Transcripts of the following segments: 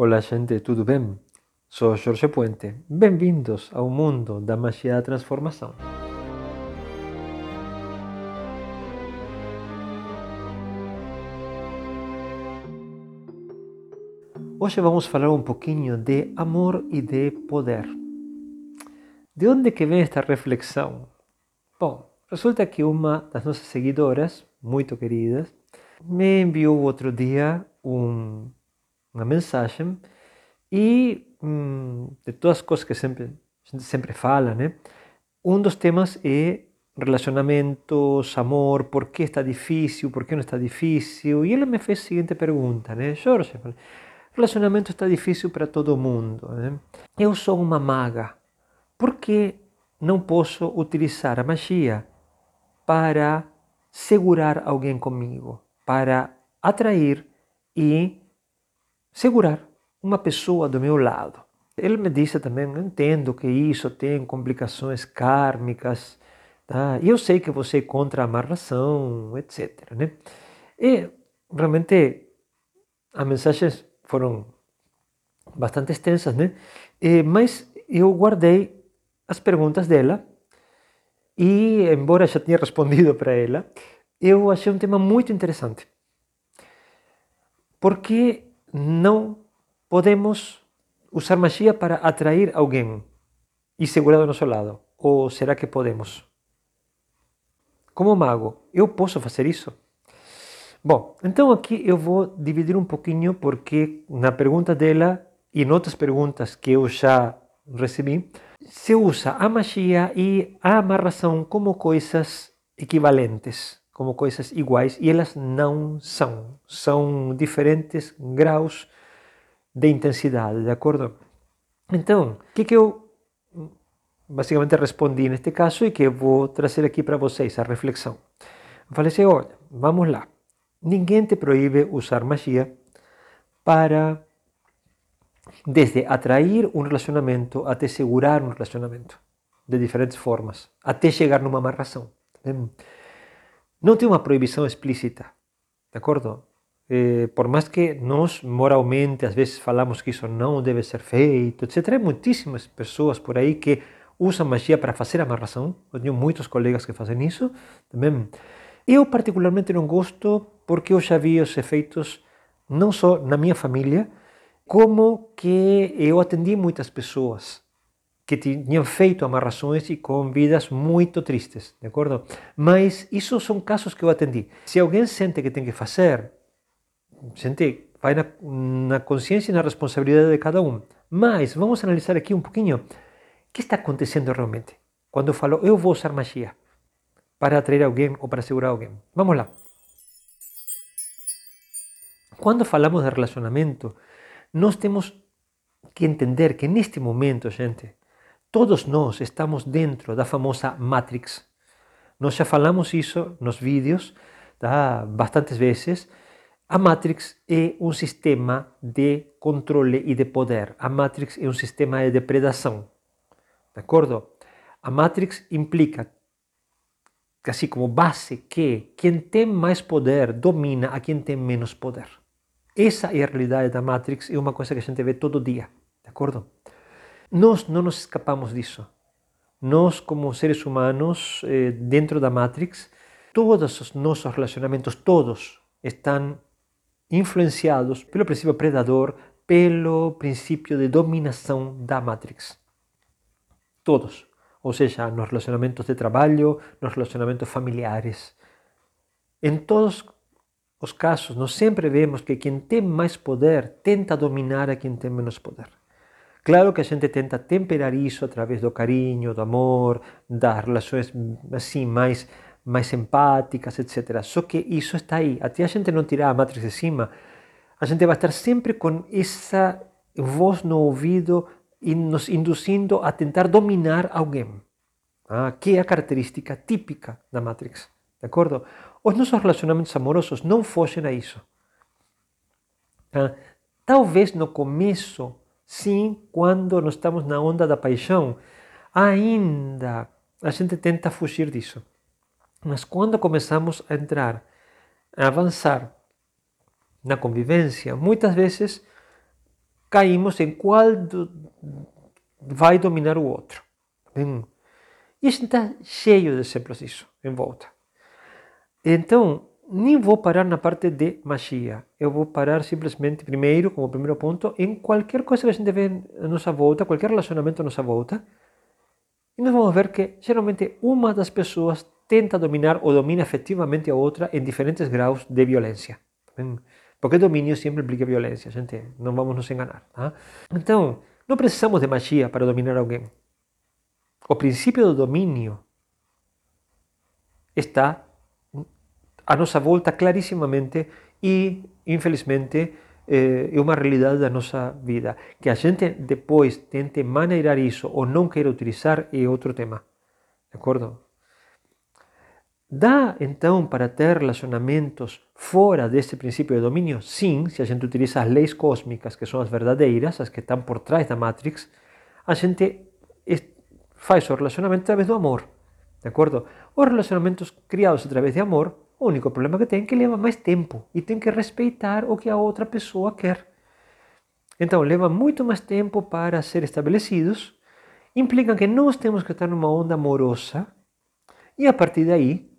Olá, gente, tudo bem? Sou Jorge Puente. Bem-vindos ao mundo da magia da transformação. Hoje vamos falar um pouquinho de amor e de poder. De onde que vem esta reflexão? Bom, resulta que uma das nossas seguidoras, muito queridas, me enviou outro dia um uma mensagem e hum, de todas as coisas que sempre, sempre fala, né? Um dos temas é relacionamentos, amor, por que está difícil, por que não está difícil. E ela me fez a seguinte pergunta, né? Jorge, relacionamento está difícil para todo mundo. Né? Eu sou uma maga. Por que não posso utilizar a magia para segurar alguém comigo, para atrair e segurar uma pessoa do meu lado. Ele me disse também, entendo que isso tem complicações kármicas, tá? e eu sei que você é contra a amarração, etc. Né? E realmente as mensagens foram bastante extensas, né? E, mas eu guardei as perguntas dela e, embora já tenha respondido para ela, eu achei um tema muito interessante. Porque não podemos usar magia para atrair alguém e segurar do nosso lado? Ou será que podemos? Como mago, eu posso fazer isso? Bom, então aqui eu vou dividir um pouquinho porque na pergunta dela e em outras perguntas que eu já recebi, se usa a magia e a amarração como coisas equivalentes, como coisas iguais, e elas não são. São diferentes graus de intensidade, de acordo? Então, o que, que eu basicamente respondi neste caso e que eu vou trazer aqui para vocês a reflexão? Eu falei assim: olha, vamos lá. Ninguém te proíbe usar magia para desde atrair um relacionamento até segurar um relacionamento de diferentes formas, até chegar numa amarração. Não tem uma proibição explícita, de acordo? Eh, por mais que nós moralmente às vezes falamos que isso não deve ser feito, etc., há muitíssimas pessoas por aí que usam magia para fazer amarração. Eu tenho muitos colegas que fazem isso também. Eu particularmente não gosto porque eu já vi os efeitos não só na minha família, como que eu atendi muitas pessoas que tinham feito amarrações e com vidas muito tristes, de acordo? Mas isso são casos que eu atendi. Se alguém sente que tem que fazer, sente, vai na, na consciência e na responsabilidade de cada um. Mas vamos analisar aqui um pouquinho o que está acontecendo realmente. Quando eu falo, eu vou usar magia para atrair alguém ou para segurar alguém. Vamos lá. Quando falamos de relacionamento, nós temos que entender que neste momento, gente, Todos nós estamos dentro da famosa Matrix. Nós já falamos isso nos vídeos tá? bastantes vezes. A Matrix é um sistema de controle e de poder. A Matrix é um sistema de depredação. De acordo? A Matrix implica, assim como base, que quem tem mais poder domina a quem tem menos poder. Essa é a realidade da Matrix, é uma coisa que a gente vê todo dia. De acordo? Nós não nos escapamos disso. Nós, como seres humanos, eh, dentro da Matrix, todos os nossos relacionamentos, todos, estão influenciados pelo princípio predador, pelo princípio de dominação da Matrix. Todos. Ou seja, nos relacionamentos de trabalho, nos relacionamentos familiares. Em todos os casos, nós sempre vemos que quem tem mais poder tenta dominar a quem tem menos poder. Claro que a gente tenta temperar isso através do carinho, do amor, das relações assim mais mais empáticas, etc. Só que isso está aí. Até a gente não tirar a matriz de cima, a gente vai estar sempre com essa voz no ouvido nos induzindo a tentar dominar alguém, ah, que é a característica típica da Matrix. De acordo? Os nossos relacionamentos amorosos não fogem a isso. Ah, talvez no começo Sim, quando nós estamos na onda da paixão, ainda a gente tenta fugir disso. Mas quando começamos a entrar, a avançar na convivência, muitas vezes caímos em qual do, vai dominar o outro. Bem, e a gente está cheio de exemplos disso em volta. Então, nem vou parar na parte de magia. Eu vou parar simplesmente, primeiro, como primeiro ponto, em qualquer coisa que a gente vê à nossa volta, qualquer relacionamento à nossa volta. E nós vamos ver que, geralmente, uma das pessoas tenta dominar ou domina efetivamente a outra em diferentes graus de violência. Porque domínio sempre implica violência, gente. Não vamos nos enganar. Tá? Então, não precisamos de magia para dominar alguém. O princípio do domínio está à nossa volta clarissimamente e, infelizmente, é uma realidade da nossa vida. Que a gente depois tente maneirar isso ou não queira utilizar é outro tema. De acordo? Dá então para ter relacionamentos fora desse princípio de domínio? Sim, se a gente utiliza as leis cósmicas, que são as verdadeiras, as que estão por trás da Matrix, a gente faz o relacionamento através do amor. De acordo? Os relacionamentos criados através de amor o único problema que tem é que leva mais tempo e tem que respeitar o que a outra pessoa quer. Então, leva muito mais tempo para ser estabelecidos, implica que nós temos que estar numa onda amorosa e a partir daí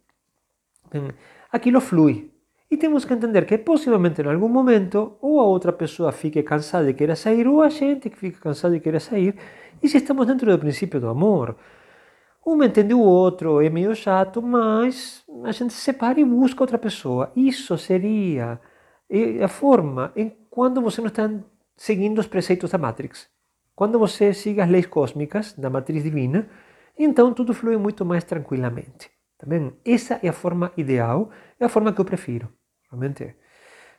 aquilo flui. E temos que entender que possivelmente em algum momento ou a outra pessoa fique cansada e queira sair ou a gente que fique cansada e queira sair. E se estamos dentro do princípio do amor, um entende o outro, é meio chato, mas a gente se separa e busca outra pessoa. Isso seria a forma em quando você não está seguindo os preceitos da Matrix. Quando você siga as leis cósmicas da matriz divina, então tudo flui muito mais tranquilamente. Tá essa é a forma ideal, é a forma que eu prefiro, realmente.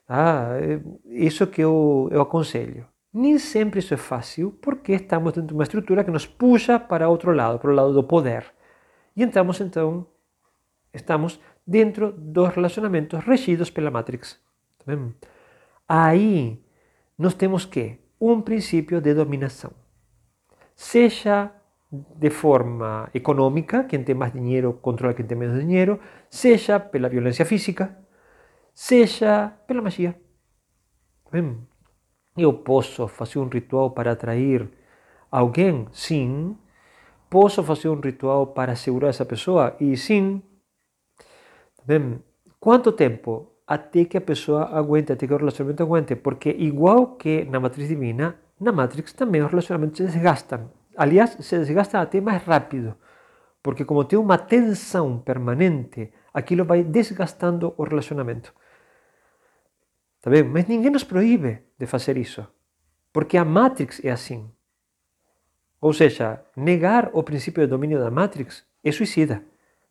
Ah, isso que eu, eu aconselho. Nem sempre isso é fácil, porque estamos dentro de uma estrutura que nos puxa para outro lado, para o lado do poder. E entramos então, estamos dentro dos relacionamentos regidos pela Matrix. Tá Aí nós temos que um princípio de dominação. Seja de forma econômica, quem tem mais dinheiro controla quem tem menos dinheiro, seja pela violência física, seja pela magia. Eu posso fazer um ritual para atrair alguém? Sim. Posso fazer um ritual para segurar essa pessoa? E sim. Bem, quanto tempo até que a pessoa aguente, até que o relacionamento aguente? Porque igual que na matriz divina, na Matrix também os relacionamentos se desgastam. Aliás, se desgastam até mais rápido. Porque como tem uma tensão permanente, aquilo vai desgastando o relacionamento. Tá bem? Mas ninguém nos proíbe de fazer isso. Porque a Matrix é assim. Ou seja, negar o princípio de domínio da Matrix é suicida.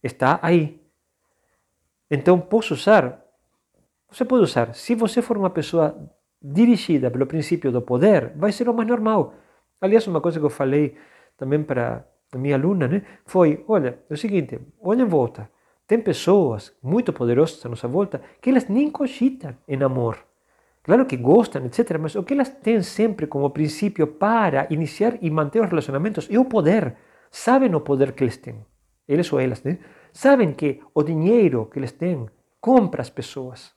Está aí. Então, posso usar. Você pode usar. Se você for uma pessoa dirigida pelo princípio do poder, vai ser o mais normal. Aliás, uma coisa que eu falei também para a minha aluna né, foi: olha, é o seguinte, olha em volta. Tem pessoas muito poderosas à nossa volta que elas nem cogitam em amor. Claro que gostam, etc. Mas o que elas têm sempre como princípio para iniciar e manter os relacionamentos é o poder. Sabem o poder que eles têm. Eles ou elas, né? Sabem que o dinheiro que eles têm compra as pessoas.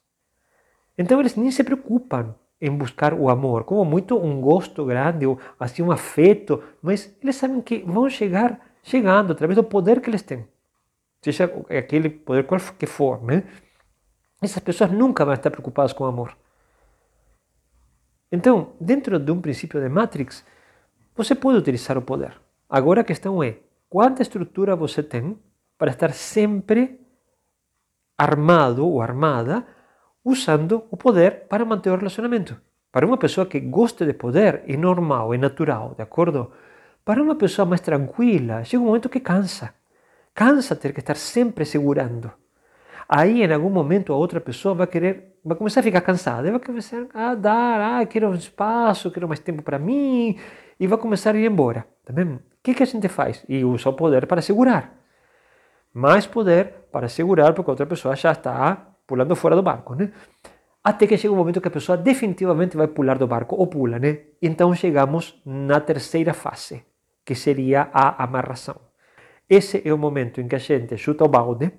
Então eles nem se preocupam em buscar o amor, como muito um gosto grande ou assim um afeto, mas eles sabem que vão chegar chegando através do poder que eles têm seja aquele poder qual que for, né? Essas pessoas nunca vão estar preocupadas com o amor. Então, dentro de um princípio de Matrix, você pode utilizar o poder. Agora a questão é quanta estrutura você tem para estar sempre armado ou armada usando o poder para manter o relacionamento. Para uma pessoa que gosta de poder é normal, é natural, de acordo? Para uma pessoa mais tranquila, chega um momento que cansa. Cansa ter que estar sempre segurando. Aí, em algum momento, a outra pessoa vai querer, vai começar a ficar cansada, vai começar a dar, ah, quero um espaço, quero mais tempo para mim, e vai começar a ir embora. Tá O que, que a gente faz? E usa o poder para segurar. Mais poder para segurar, porque a outra pessoa já está pulando fora do barco, né? Até que chega um momento que a pessoa definitivamente vai pular do barco, ou pula, né? Então chegamos na terceira fase, que seria a amarração. Esse é o momento em que a gente chuta o balde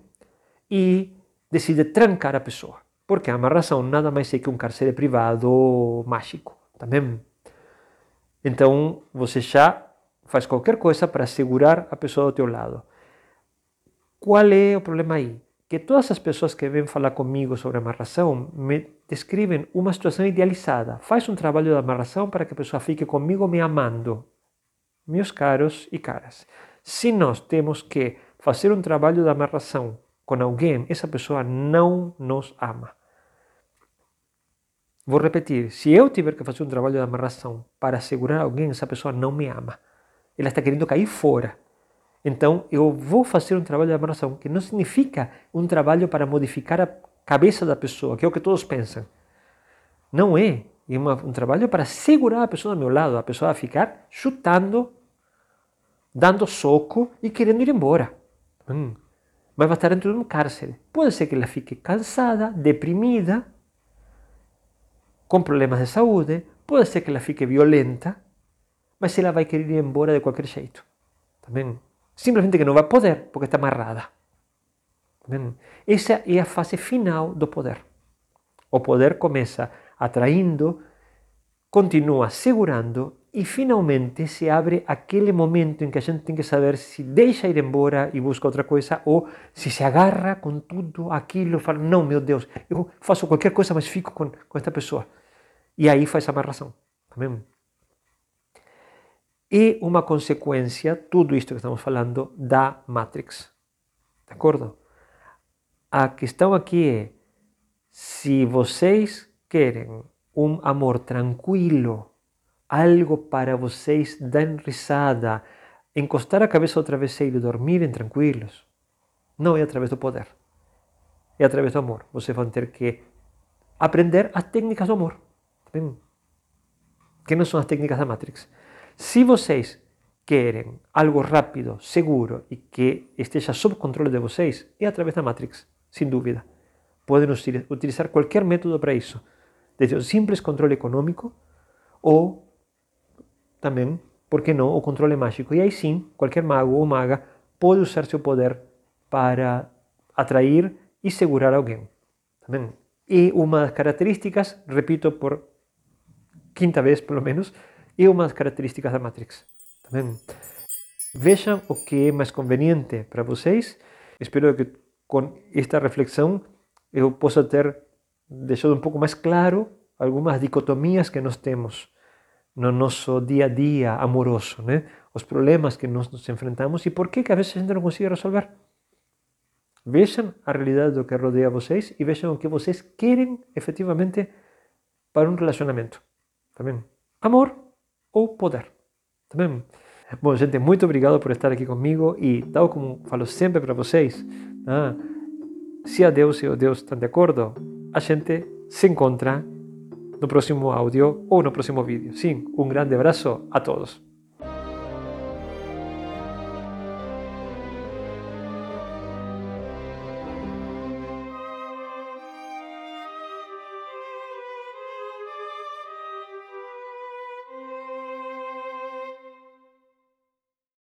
e decide trancar a pessoa. Porque a amarração nada mais é que um cárcere privado mágico. Também. Então você já faz qualquer coisa para segurar a pessoa do teu lado. Qual é o problema aí? Que todas as pessoas que vêm falar comigo sobre amarração me descrevem uma situação idealizada. Faz um trabalho de amarração para que a pessoa fique comigo me amando. Meus caros e caras, se nós temos que fazer um trabalho de amarração com alguém, essa pessoa não nos ama. Vou repetir: se eu tiver que fazer um trabalho de amarração para segurar alguém, essa pessoa não me ama. Ela está querendo cair fora. Então eu vou fazer um trabalho de amarração, que não significa um trabalho para modificar a cabeça da pessoa, que é o que todos pensam. Não é. É um trabalho para segurar a pessoa do meu lado. A pessoa vai ficar chutando, dando soco e querendo ir embora. Hum. Mas vai estar dentro de um cárcere. Pode ser que ela fique cansada, deprimida, com problemas de saúde, pode ser que ela fique violenta, mas ela vai querer ir embora de qualquer jeito. Também. Simplesmente que não vai poder, porque está amarrada. Também. Essa é a fase final do poder. O poder começa atraindo, continua segurando e finalmente se abre aquele momento em que a gente tem que saber se deixa ir embora e busca outra coisa ou se se agarra com tudo aquilo fala: Não, meu Deus, eu faço qualquer coisa, mas fico com, com esta pessoa. E aí faz a amarração. Amém? E uma consequência, tudo isto que estamos falando, da Matrix. De acordo? A questão aqui é: se vocês querem um amor tranquilo, algo para vocês dar risada, encostar a cabeça ao travesseiro dormirem tranquilos, não é através do poder, é através do amor. Vocês vão ter que aprender as técnicas do amor. Que não são as técnicas da Matrix. Se vocês querem algo rápido, seguro e que esteja sob controle de vocês, é através da Matrix, sem dúvida. Podem utilizar qualquer método para isso, desde o simples controle econômico ou também, por que não, o controle mágico. E aí sim, qualquer mago ou maga pode usar seu poder para atrair e segurar alguém. Também. E uma das características, repito por quinta vez pelo menos, é uma das características da Matrix. Também. Vejam o que é mais conveniente para vocês. Espero que com esta reflexão eu possa ter deixado um pouco mais claro algumas dicotomias que nós temos no nosso dia a dia amoroso, né? os problemas que nos enfrentamos e por que, que a vezes a gente não consegue resolver. Vejam a realidade do que rodeia vocês e vejam o que vocês querem efetivamente para um relacionamento. Também. Amor ou poder. Também. Bom, gente, muito obrigado por estar aqui comigo e, tal como falo sempre para vocês, ah, se a Deus e o Deus estão de acordo, a gente se encontra no próximo áudio ou no próximo vídeo. Sim, um grande abraço a todos.